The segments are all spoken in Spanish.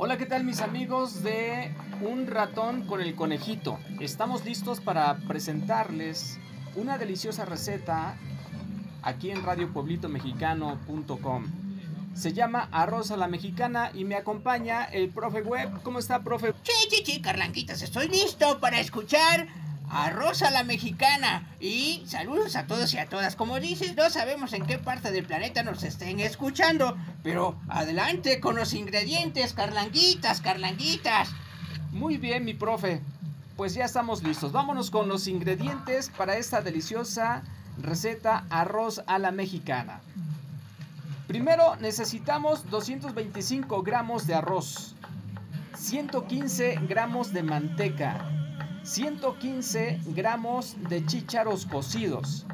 Hola, ¿qué tal mis amigos de Un ratón con el conejito? Estamos listos para presentarles una deliciosa receta aquí en radiopueblito-mexicano.com. Se llama arroz a la mexicana y me acompaña el profe web. ¿Cómo está, profe? Sí, sí, sí, Carlanquitas, estoy listo para escuchar arroz a la mexicana. Y saludos a todos y a todas. Como dices, no sabemos en qué parte del planeta nos estén escuchando. Pero adelante con los ingredientes, Carlanguitas, Carlanguitas. Muy bien, mi profe. Pues ya estamos listos. Vámonos con los ingredientes para esta deliciosa receta arroz a la mexicana. Primero necesitamos 225 gramos de arroz, 115 gramos de manteca, 115 gramos de chícharos cocidos,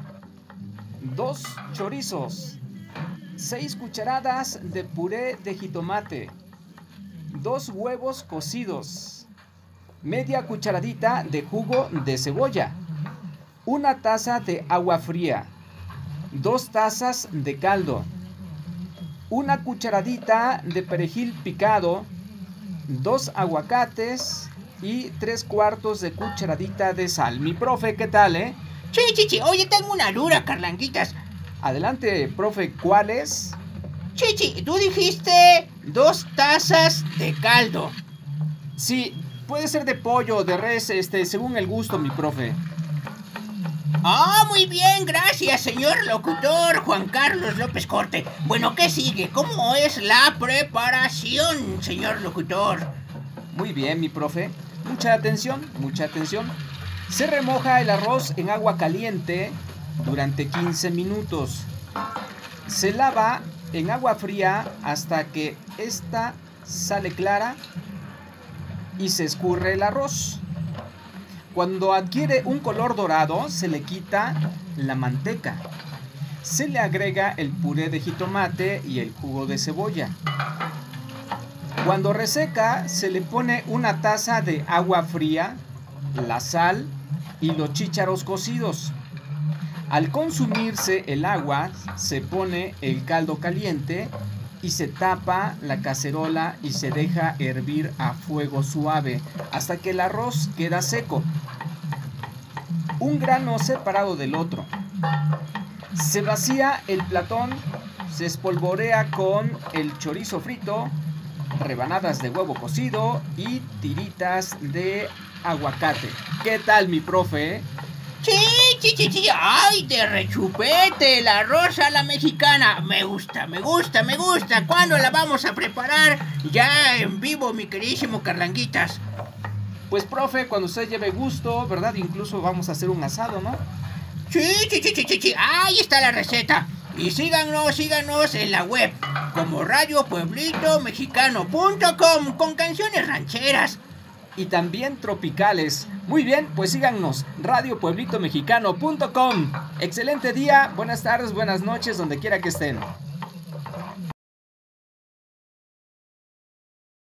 2 chorizos, 6 cucharadas de puré de jitomate, 2 huevos cocidos, media cucharadita de jugo de cebolla, una taza de agua fría, 2 tazas de caldo, una cucharadita de perejil picado, dos aguacates y tres cuartos de cucharadita de sal. Mi profe, ¿qué tal, eh? Sí, sí, sí. Oye, tengo una dura, Carlanguitas. Adelante, profe, ¿cuál es? Chichi, tú dijiste dos tazas de caldo. Sí, puede ser de pollo o de res, este, según el gusto, mi profe. Ah, muy bien, gracias, señor locutor Juan Carlos López Corte. Bueno, ¿qué sigue? ¿Cómo es la preparación, señor locutor? Muy bien, mi profe. Mucha atención, mucha atención. Se remoja el arroz en agua caliente durante 15 minutos. Se lava en agua fría hasta que esta sale clara y se escurre el arroz. Cuando adquiere un color dorado, se le quita la manteca. Se le agrega el puré de jitomate y el jugo de cebolla. Cuando reseca, se le pone una taza de agua fría, la sal y los chícharos cocidos. Al consumirse el agua, se pone el caldo caliente y se tapa la cacerola y se deja hervir a fuego suave hasta que el arroz queda seco. Un grano separado del otro. Se vacía el platón, se espolvorea con el chorizo frito, rebanadas de huevo cocido y tiritas de aguacate. ¿Qué tal mi profe? Sí, sí, sí, sí. Ay, de rechupete, la rosa la mexicana. Me gusta, me gusta, me gusta. ¿Cuándo la vamos a preparar? Ya en vivo, mi queridísimo Carlanguitas. Pues, profe, cuando usted lleve gusto, ¿verdad? Incluso vamos a hacer un asado, ¿no? Sí, sí, sí, sí, sí, sí. Ahí está la receta. Y síganos, síganos en la web como radiopueblitomexicano.com con canciones rancheras y también tropicales. Muy bien, pues síganos, radiopueblitomexicano.com. Excelente día, buenas tardes, buenas noches, donde quiera que estén.